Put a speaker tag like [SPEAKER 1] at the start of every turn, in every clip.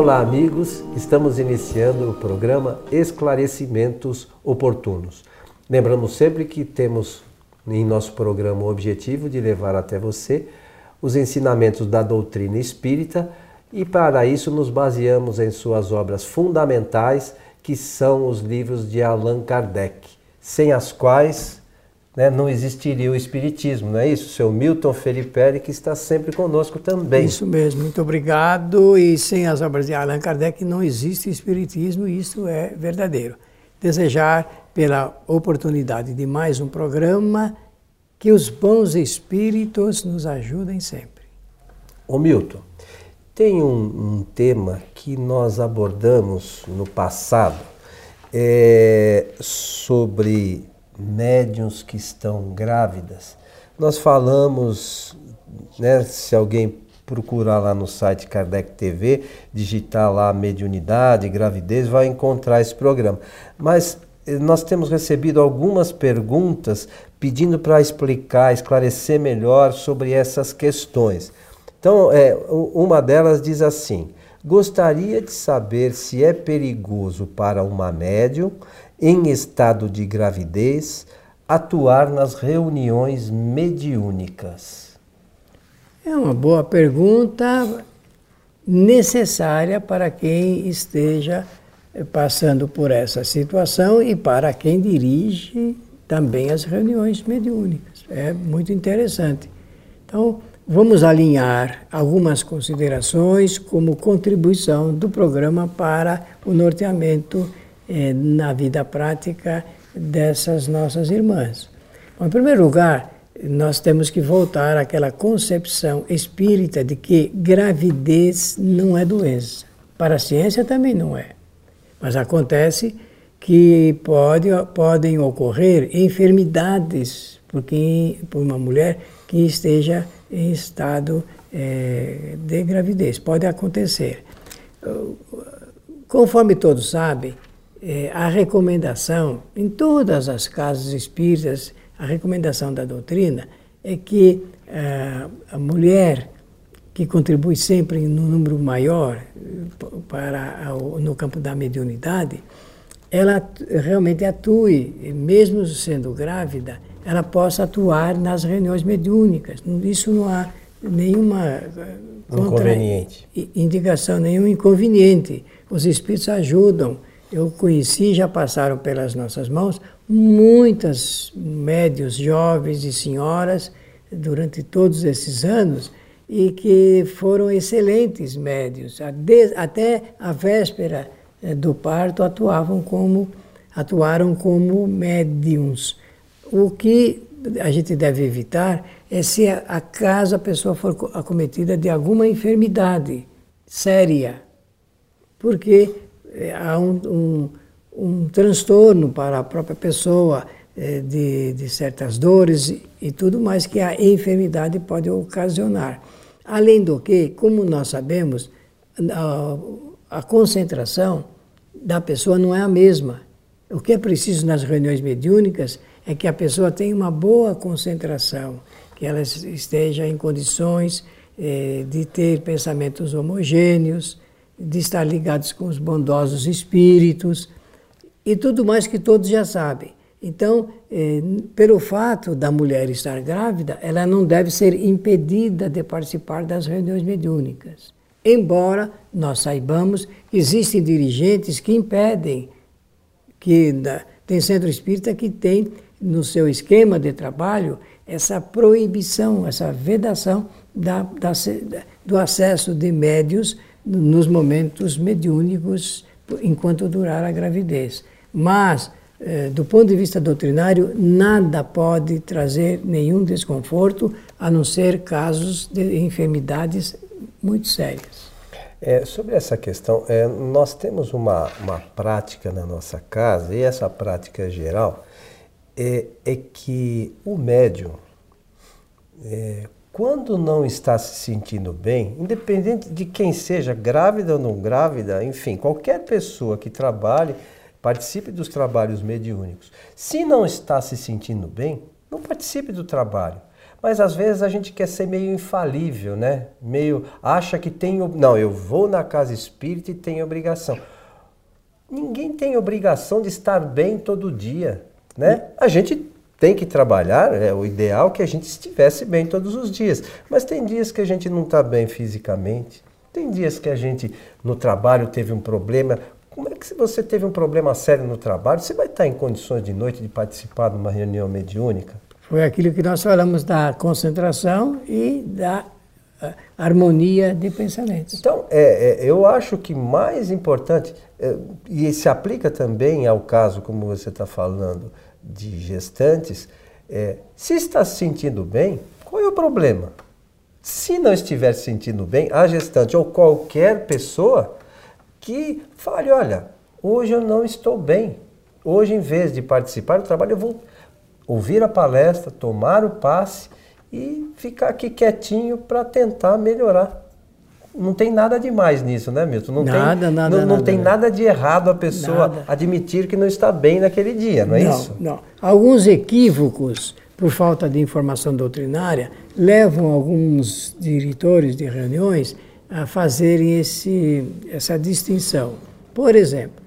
[SPEAKER 1] Olá, amigos. Estamos iniciando o programa Esclarecimentos Oportunos. Lembramos sempre que temos em nosso programa o objetivo de levar até você os ensinamentos da doutrina espírita e para isso nos baseamos em suas obras fundamentais, que são os livros de Allan Kardec, sem as quais né, não existiria o Espiritismo, não é isso? Seu Milton Felipe que está sempre conosco também.
[SPEAKER 2] Isso mesmo, muito obrigado. E sem as obras de Allan Kardec não existe Espiritismo, e isso é verdadeiro. Desejar pela oportunidade de mais um programa que os bons espíritos nos ajudem sempre.
[SPEAKER 1] Ô Milton, tem um, um tema que nós abordamos no passado é, sobre médiums que estão grávidas. Nós falamos, né, se alguém procurar lá no site Kardec TV, digitar lá mediunidade, gravidez, vai encontrar esse programa. Mas eh, nós temos recebido algumas perguntas pedindo para explicar, esclarecer melhor sobre essas questões. Então, é, uma delas diz assim: gostaria de saber se é perigoso para uma médium em estado de gravidez atuar nas reuniões mediúnicas?
[SPEAKER 2] É uma boa pergunta necessária para quem esteja passando por essa situação e para quem dirige também as reuniões mediúnicas. É muito interessante. Então, Vamos alinhar algumas considerações como contribuição do programa para o norteamento eh, na vida prática dessas nossas irmãs. Bom, em primeiro lugar, nós temos que voltar àquela concepção espírita de que gravidez não é doença. Para a ciência também não é. Mas acontece que pode, podem ocorrer enfermidades porque, por uma mulher que esteja em estado é, de gravidez. Pode acontecer. Conforme todos sabem, é, a recomendação, em todas as casas espíritas, a recomendação da doutrina é que é, a mulher que contribui sempre no número maior para no campo da mediunidade, ela realmente atue, mesmo sendo grávida, ela possa atuar nas reuniões mediúnicas. Isso não há nenhuma eh, indicação, nenhum inconveniente. Os espíritos ajudam. Eu conheci, já passaram pelas nossas mãos, muitas médios jovens e senhoras durante todos esses anos e que foram excelentes médios. Até a véspera eh, do parto atuavam como atuaram como médiums. O que a gente deve evitar é se acaso a pessoa for acometida de alguma enfermidade séria, porque eh, há um, um, um transtorno para a própria pessoa eh, de, de certas dores e tudo mais que a enfermidade pode ocasionar. Além do que, como nós sabemos, a, a concentração da pessoa não é a mesma. O que é preciso nas reuniões mediúnicas é que a pessoa tenha uma boa concentração, que ela esteja em condições eh, de ter pensamentos homogêneos, de estar ligados com os bondosos espíritos e tudo mais que todos já sabem. Então, eh, pelo fato da mulher estar grávida, ela não deve ser impedida de participar das reuniões mediúnicas. Embora nós saibamos, existem dirigentes que impedem, que tem centro espírita que tem no seu esquema de trabalho essa proibição, essa vedação da, da, do acesso de médios nos momentos mediúnicos enquanto durar a gravidez. Mas, eh, do ponto de vista doutrinário, nada pode trazer nenhum desconforto, a não ser casos de enfermidades muito sérias.
[SPEAKER 1] É, sobre essa questão, é, nós temos uma, uma prática na nossa casa, e essa prática geral, é, é que o médium, é, quando não está se sentindo bem, independente de quem seja, grávida ou não grávida, enfim, qualquer pessoa que trabalhe, participe dos trabalhos mediúnicos, se não está se sentindo bem, não participe do trabalho. Mas às vezes a gente quer ser meio infalível, né? Meio acha que tem, não, eu vou na casa espírita e tenho obrigação. Ninguém tem obrigação de estar bem todo dia, né? A gente tem que trabalhar, é o ideal que a gente estivesse bem todos os dias. Mas tem dias que a gente não está bem fisicamente, tem dias que a gente no trabalho teve um problema. Como é que se você teve um problema sério no trabalho, você vai estar em condições de noite de participar de uma reunião mediúnica?
[SPEAKER 2] Foi aquilo que nós falamos da concentração e da uh, harmonia de pensamentos.
[SPEAKER 1] Então, é, é, eu acho que mais importante, é, e se aplica também ao caso, como você está falando, de gestantes, é, se está se sentindo bem, qual é o problema? Se não estiver se sentindo bem, a gestante ou qualquer pessoa que fale, olha, hoje eu não estou bem. Hoje, em vez de participar do trabalho, eu vou ouvir a palestra, tomar o passe e ficar aqui quietinho para tentar melhorar. Não tem nada de mais nisso, né, Milton? Não
[SPEAKER 2] nada,
[SPEAKER 1] tem,
[SPEAKER 2] nada,
[SPEAKER 1] não, não
[SPEAKER 2] nada,
[SPEAKER 1] tem nada de errado a pessoa nada. admitir que não está bem naquele dia, não é
[SPEAKER 2] não,
[SPEAKER 1] isso?
[SPEAKER 2] Não. Alguns equívocos, por falta de informação doutrinária, levam alguns diretores de reuniões a fazerem esse, essa distinção. Por exemplo,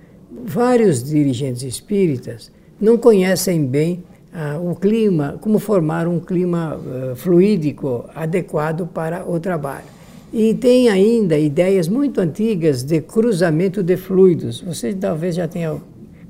[SPEAKER 2] vários dirigentes espíritas não conhecem bem ah, o clima, como formar um clima uh, fluídico adequado para o trabalho. E tem ainda ideias muito antigas de cruzamento de fluidos. Você talvez já tenha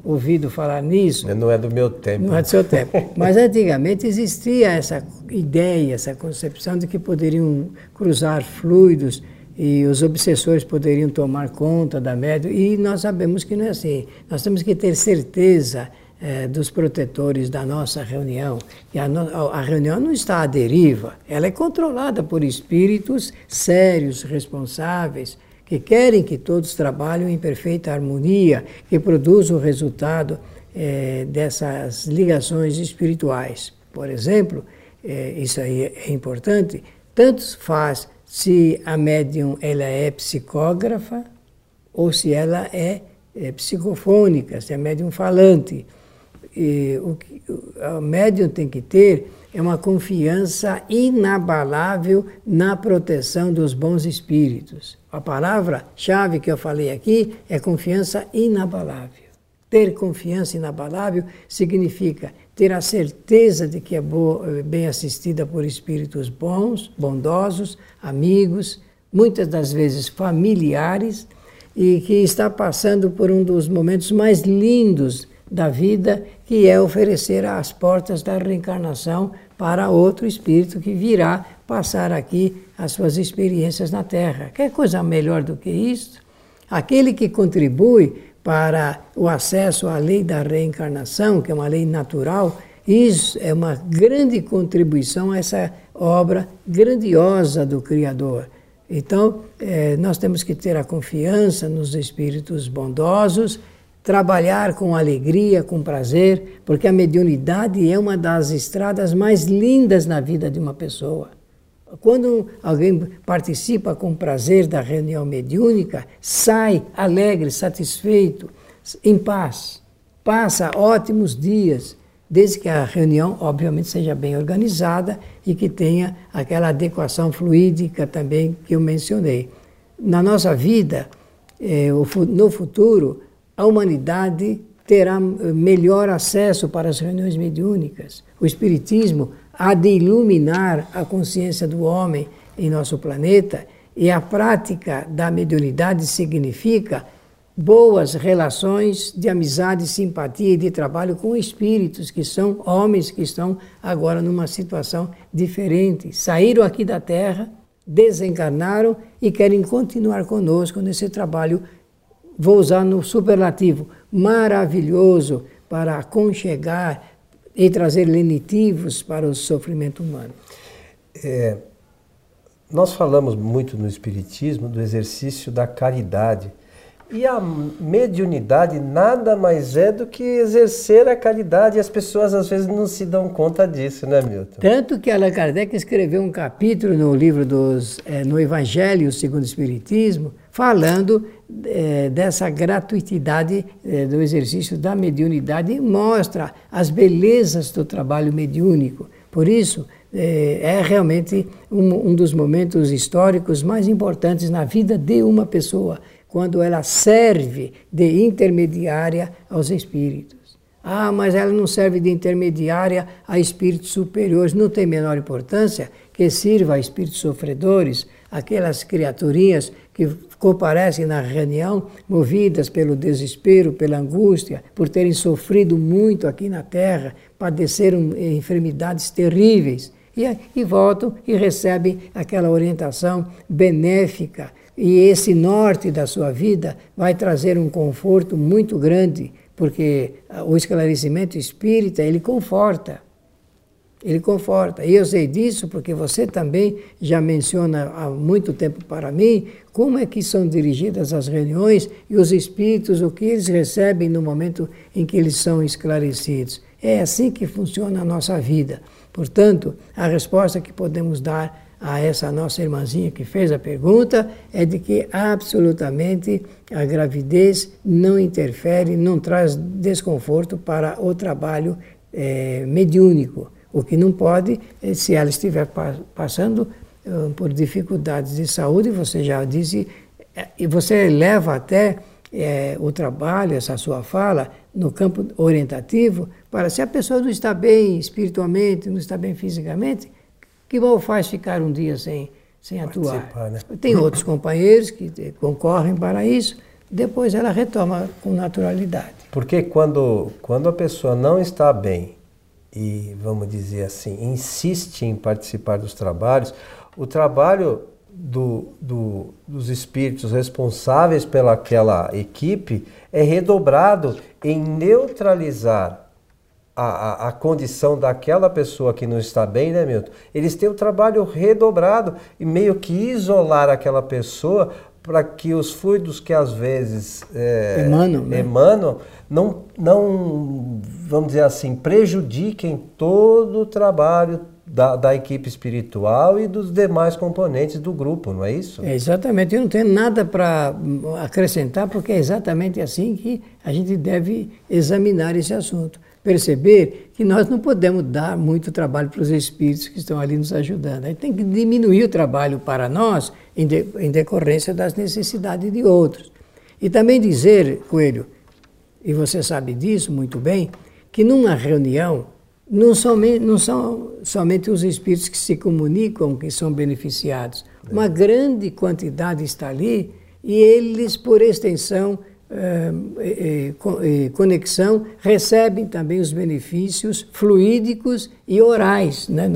[SPEAKER 2] ouvido falar nisso.
[SPEAKER 1] Não é do meu tempo.
[SPEAKER 2] Não é do seu tempo. Mas antigamente existia essa ideia, essa concepção de que poderiam cruzar fluidos e os obsessores poderiam tomar conta da média. E nós sabemos que não é assim. Nós temos que ter certeza é, dos protetores da nossa reunião. E a, a, reunião não está à deriva, ela é controlada por espíritos sérios, responsáveis, que querem que todos trabalhem em perfeita harmonia, que produzam o resultado é, dessas ligações espirituais. Por exemplo, é, isso aí é importante, tanto faz se a médium ela é psicógrafa ou se ela é, é psicofônica, se é médium falante o que o médium tem que ter é uma confiança inabalável na proteção dos bons espíritos. A palavra-chave que eu falei aqui é confiança inabalável. Ter confiança inabalável significa ter a certeza de que é boa, bem assistida por espíritos bons, bondosos, amigos, muitas das vezes familiares, e que está passando por um dos momentos mais lindos da vida, que é oferecer as portas da reencarnação para outro espírito que virá passar aqui as suas experiências na Terra. Quer coisa melhor do que isso? Aquele que contribui para o acesso à lei da reencarnação, que é uma lei natural, isso é uma grande contribuição a essa obra grandiosa do Criador. Então, eh, nós temos que ter a confiança nos espíritos bondosos trabalhar com alegria, com prazer, porque a mediunidade é uma das estradas mais lindas na vida de uma pessoa. Quando alguém participa com prazer da reunião mediúnica, sai alegre, satisfeito, em paz, passa ótimos dias, desde que a reunião, obviamente, seja bem organizada e que tenha aquela adequação fluídica também que eu mencionei. Na nossa vida, eh, no futuro, a humanidade terá melhor acesso para as reuniões mediúnicas. O Espiritismo há de iluminar a consciência do homem em nosso planeta e a prática da mediunidade significa boas relações de amizade, simpatia e de trabalho com espíritos que são homens que estão agora numa situação diferente. Saíram aqui da Terra, desencarnaram e querem continuar conosco nesse trabalho vou usar no superlativo, maravilhoso para aconchegar e trazer lenitivos para o sofrimento humano.
[SPEAKER 1] É, nós falamos muito no Espiritismo do exercício da caridade. E a mediunidade nada mais é do que exercer a caridade. E as pessoas às vezes não se dão conta disso, né, Milton?
[SPEAKER 2] Tanto que Allan Kardec escreveu um capítulo no livro dos, é, no Evangelho segundo o Espiritismo, falando é, dessa gratuitidade é, do exercício da mediunidade e mostra as belezas do trabalho mediúnico. Por isso, é, realmente um, um dos momentos históricos mais importantes na vida de uma pessoa, quando ela serve de intermediária aos espíritos. Ah, mas ela não serve de intermediária a espíritos superiores. Não tem menor importância que sirva a espíritos sofredores, aquelas criaturinhas que comparecem na reunião movidas pelo desespero, pela angústia, por terem sofrido muito aqui na Terra, padeceram enfermidades terríveis. E, e voltam e recebem aquela orientação benéfica. E esse norte da sua vida vai trazer um conforto muito grande porque o esclarecimento espírita, ele conforta. Ele conforta. E eu sei disso porque você também já menciona há muito tempo para mim como é que são dirigidas as reuniões e os espíritos, o que eles recebem no momento em que eles são esclarecidos. É assim que funciona a nossa vida. Portanto, a resposta que podemos dar a essa nossa irmãzinha que fez a pergunta é de que absolutamente a gravidez não interfere, não traz desconforto para o trabalho é, mediúnico. O que não pode, é, se ela estiver passando uh, por dificuldades de saúde, você já disse, é, e você leva até é, o trabalho, essa sua fala, no campo orientativo, para se a pessoa não está bem espiritualmente, não está bem fisicamente, que mal faz ficar um dia sem, sem atuar. Né? Tem outros companheiros que concorrem para isso, depois ela retoma com naturalidade.
[SPEAKER 1] Porque quando, quando a pessoa não está bem e, vamos dizer assim, insiste em participar dos trabalhos, o trabalho do, do, dos espíritos responsáveis pelaquela equipe é redobrado em neutralizar a, a, a, condição daquela pessoa que não está bem, né, Milton? Eles têm o trabalho redobrado e meio que isolar aquela pessoa para que os fluidos que às vezes é, emanam, né? emanam não, não, vamos dizer assim, prejudiquem todo o trabalho da, da, equipe espiritual e dos demais componentes do grupo, não é isso?
[SPEAKER 2] É exatamente. Eu não tenho nada para acrescentar, porque é exatamente assim que a gente deve examinar esse assunto perceber que nós não podemos dar muito trabalho para os espíritos que estão ali nos ajudando. A gente tem que diminuir o trabalho para nós em, de, em decorrência das necessidades de outros. E também dizer, Coelho, e você sabe disso muito bem, que numa reunião não, somente, não são somente os espíritos que se comunicam que são beneficiados. Uma grande quantidade está ali e eles, por extensão, eh, conexão recebem também os benefícios fluídicos e orais né,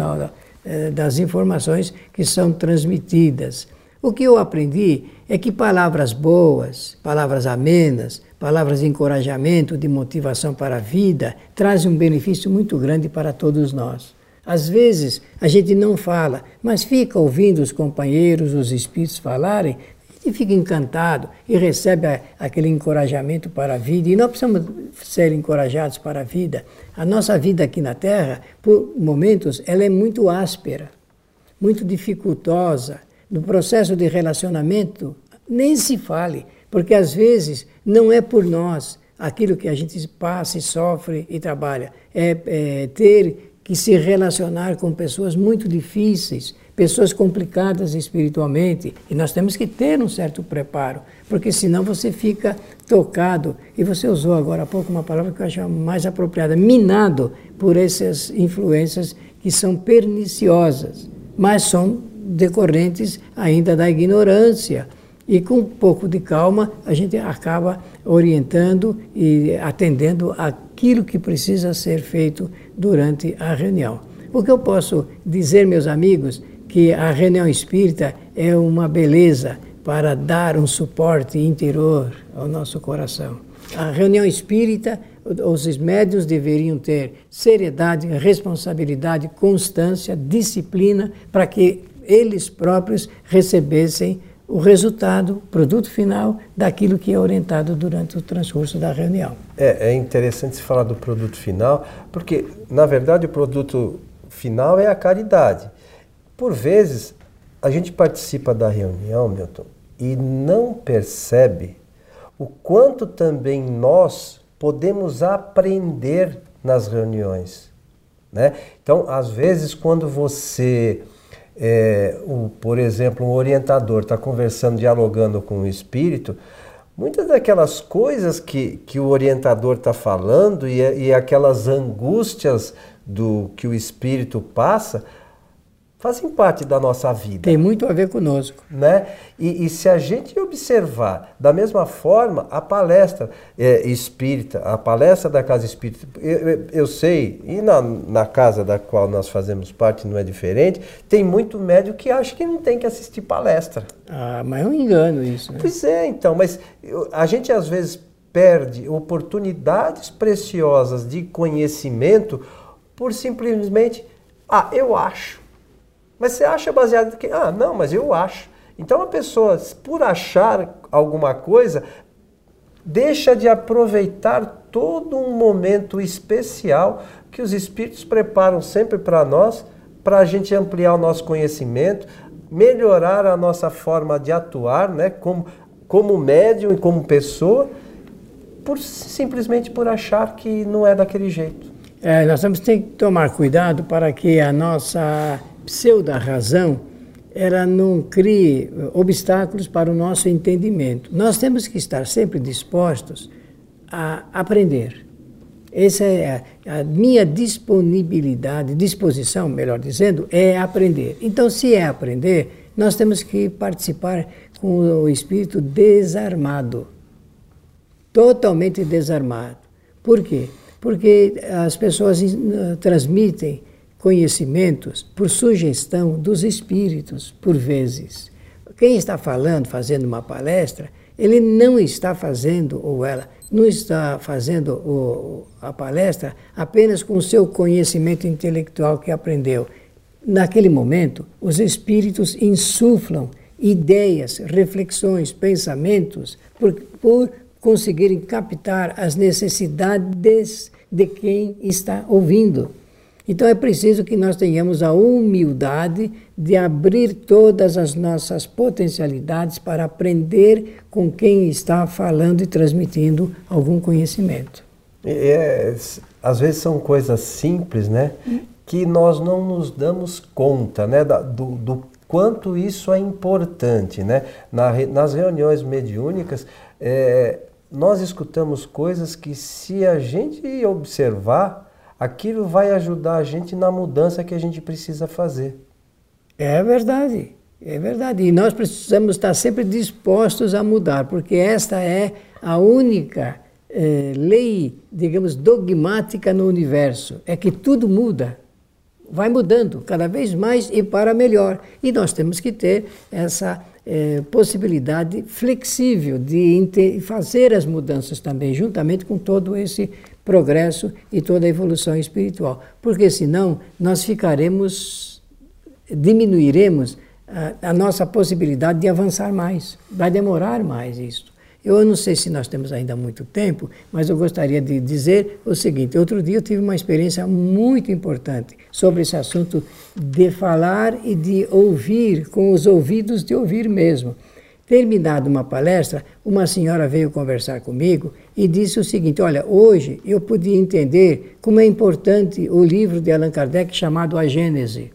[SPEAKER 2] eh, das informações que são transmitidas. O que eu aprendi é que palavras boas, palavras amenas, palavras de encorajamento, de motivação para a vida, trazem um benefício muito grande para todos nós. Às vezes a gente não fala, mas fica ouvindo os companheiros, os espíritos falarem, e fica encantado e recebe aquele encorajamento para a vida. E nós precisamos ser encorajados para a vida. A nossa vida aqui na Terra, por momentos, ela é muito áspera, muito dificultosa. No processo de relacionamento, nem se fale, porque às vezes não é por nós aquilo que a gente passa e sofre e trabalha. É, é ter que se relacionar com pessoas muito difíceis, pessoas complicadas espiritualmente, e nós temos que ter um certo preparo, porque senão você fica tocado, e você usou agora há pouco uma palavra que eu acho mais apropriada, minado por essas influências que são perniciosas, mas são decorrentes ainda da ignorância. E com um pouco de calma, a gente acaba orientando e atendendo aquilo que precisa ser feito durante a reunião. O que eu posso dizer, meus amigos, que a reunião espírita é uma beleza para dar um suporte interior ao nosso coração. A reunião espírita, os médios deveriam ter seriedade, responsabilidade, constância, disciplina, para que eles próprios recebessem o resultado, o produto final daquilo que é orientado durante o transcurso da reunião.
[SPEAKER 1] É, é interessante se falar do produto final, porque, na verdade, o produto final é a caridade. Por vezes, a gente participa da reunião, Milton, e não percebe o quanto também nós podemos aprender nas reuniões. Né? Então, às vezes, quando você, é, o, por exemplo, um orientador está conversando, dialogando com o espírito, muitas daquelas coisas que, que o orientador está falando e, e aquelas angústias do que o espírito passa, fazem parte da nossa vida.
[SPEAKER 2] Tem muito a ver conosco.
[SPEAKER 1] Né? E, e se a gente observar da mesma forma, a palestra é, espírita, a palestra da casa espírita, eu, eu, eu, sei, e na, na casa da qual nós fazemos parte não é diferente, tem muito médico que acha que não tem que assistir palestra.
[SPEAKER 2] Ah, mas é um engano isso. Né?
[SPEAKER 1] Pois é, então, mas a gente às vezes perde oportunidades preciosas de conhecimento por simplesmente, ah, eu acho. Mas você acha baseado em que, ah, não, mas eu acho. Então a pessoa, por achar alguma coisa, deixa de aproveitar todo um momento especial que os espíritos preparam sempre para nós, para a gente ampliar o nosso conhecimento, melhorar a nossa forma de atuar, né, como, como médium e como pessoa, por, simplesmente por achar que não é daquele jeito.
[SPEAKER 2] É, nós temos que tomar cuidado para que a nossa pseudo-razão ela não crie obstáculos para o nosso entendimento. Nós temos que estar sempre dispostos a aprender. Essa é a, a, minha disponibilidade, disposição, melhor dizendo, é aprender. Então, se é aprender, nós temos que participar com o espírito desarmado, totalmente desarmado. Por quê? Porque as pessoas uh, transmitem conhecimentos por sugestão dos espíritos, por vezes. Quem está falando, fazendo uma palestra, ele não está fazendo, ou ela, não está fazendo o, a palestra apenas com o seu conhecimento intelectual que aprendeu. Naquele momento, os espíritos insuflam ideias, reflexões, pensamentos, por, por conseguirem captar as necessidades de quem está ouvindo. Então é preciso que nós tenhamos a humildade de abrir todas as nossas potencialidades para aprender com quem está falando e transmitindo algum conhecimento.
[SPEAKER 1] É, às vezes são coisas simples, né? Que nós não nos damos conta, né? Do, do quanto isso é importante, né? Na, nas reuniões mediúnicas, é, nós escutamos coisas que se a gente observar, aquilo vai ajudar a gente na mudança que a gente precisa fazer.
[SPEAKER 2] É verdade, é verdade. E nós precisamos estar sempre dispostos a mudar, porque esta é a única eh, lei, digamos, dogmática no universo: é que tudo muda. Vai mudando cada vez mais e para melhor. E nós temos que ter essa eh, possibilidade flexível de fazer as mudanças também, juntamente com todo esse progresso e toda a evolução espiritual. Porque senão nós ficaremos, diminuiremos a, a nossa possibilidade de avançar mais. Vai demorar mais isso. Eu não sei se nós temos ainda muito tempo, mas eu gostaria de dizer o seguinte: outro dia eu tive uma experiência muito importante sobre esse assunto de falar e de ouvir com os ouvidos de ouvir mesmo. Terminada uma palestra, uma senhora veio conversar comigo e disse o seguinte: Olha, hoje eu podia entender como é importante o livro de Allan Kardec chamado A Gênese.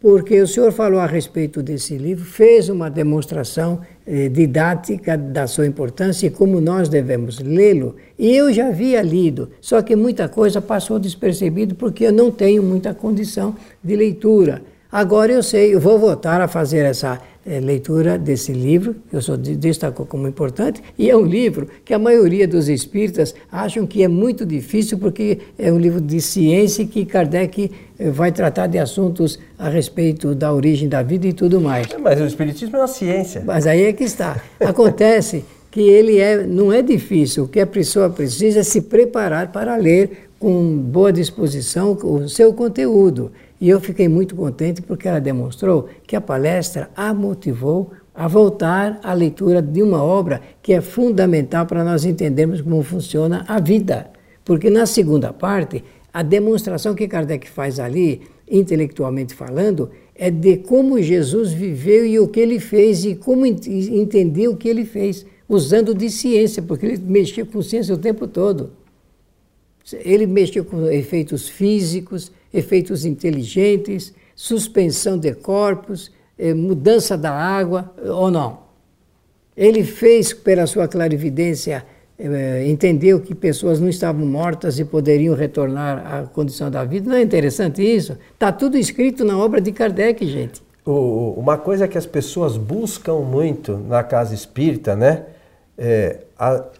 [SPEAKER 2] Porque o senhor falou a respeito desse livro, fez uma demonstração eh, didática da sua importância e como nós devemos lê-lo. E eu já havia lido, só que muita coisa passou despercebido porque eu não tenho muita condição de leitura. Agora eu sei, eu vou voltar a fazer essa é, leitura desse livro, que o senhor destacou como importante, e é um livro que a maioria dos espíritas acham que é muito difícil, porque é um livro de ciência que Kardec eh, vai tratar de assuntos a respeito da origem da vida e tudo mais.
[SPEAKER 1] Mas o espiritismo é uma ciência.
[SPEAKER 2] Mas aí é que está. Acontece que ele é, não é difícil, o que a pessoa precisa é se preparar para ler com boa disposição o seu conteúdo. E eu fiquei muito contente porque ela demonstrou que a palestra a motivou a voltar à leitura de uma obra que é fundamental para nós entendermos como funciona a vida. Porque na segunda parte, a demonstração que Kardec faz ali, intelectualmente falando, é de como Jesus viveu e o que ele fez e como entendeu o que ele fez, usando de ciência, porque ele mexia com ciência o tempo todo. Ele mexeu com efeitos físicos, efeitos inteligentes, suspensão de corpos, eh, mudança da água, ou não? Ele fez, pela sua clarividência, eh, entendeu que pessoas não estavam mortas e poderiam retornar à condição da vida. Não é interessante isso? Está tudo escrito na obra de Kardec, gente.
[SPEAKER 1] Uma coisa que as pessoas buscam muito na casa espírita, né? É,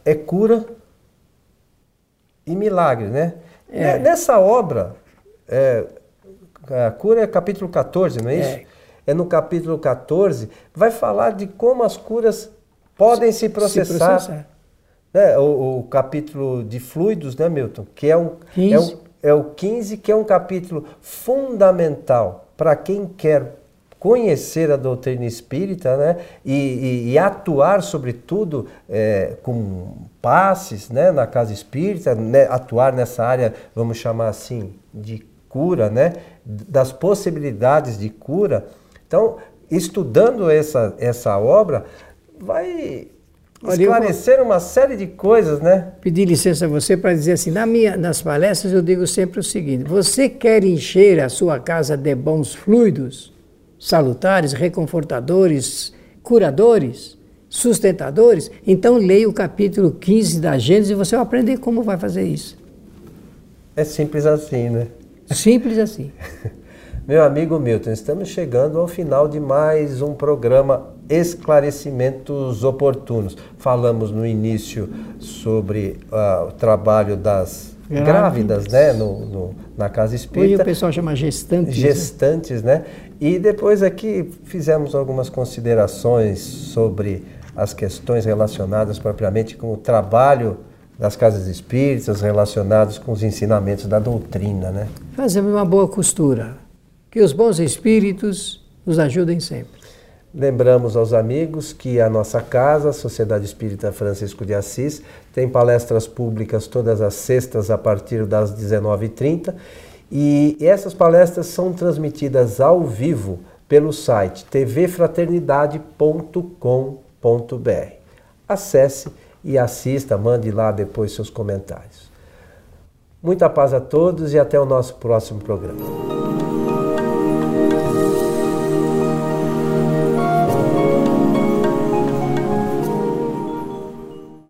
[SPEAKER 1] é cura e milagre, né? É. Nessa obra, é, a cura é capítulo 14, não é isso? É. é no capítulo 14, vai falar de como as curas podem se processar. Se processar. Né? O, o, capítulo de fluidos, né, Milton? Que é, um, é, um, é o 15, que é um capítulo fundamental para quem quer conhecer a doutrina espírita né, e, e, e atuar, sobretudo, é, com passes né, na casa espírita, né, atuar nessa área, vamos chamar assim, de cura, né, das possibilidades de cura. Então, estudando essa, essa obra, vai esclarecer uma série de coisas, né?
[SPEAKER 2] Pedir licença a você para dizer assim, na minha, nas palestras eu digo sempre o seguinte, você quer encher a sua casa de bons fluidos? salutares, reconfortadores, curadores, sustentadores, então leia o capítulo 15 da Gênesis e você vai aprender como vai fazer isso.
[SPEAKER 1] É simples assim, né?
[SPEAKER 2] Simples assim.
[SPEAKER 1] Meu amigo Milton, estamos chegando ao final de mais um programa Esclarecimentos Oportunos. Falamos no início sobre uh, o trabalho das grávidas, grávidas né, no, no, na casa espírita.
[SPEAKER 2] Hoje o pessoal chama gestantes.
[SPEAKER 1] Né? Gestantes, né? né? E depois aqui fizemos algumas considerações sobre as questões relacionadas propriamente com o trabalho das casas espíritas, relacionados com os ensinamentos da doutrina, né?
[SPEAKER 2] Fazemos uma boa costura. Que os bons espíritos nos ajudem sempre.
[SPEAKER 1] Lembramos aos amigos que a nossa casa, a Sociedade Espírita Francisco de Assis, tem palestras públicas todas as sextas a partir das 19h30 e essas palestras são transmitidas ao vivo pelo site tvfraternidade.com.br. Acesse e assista, mande lá depois seus comentários. Muita paz a todos e até o nosso próximo programa.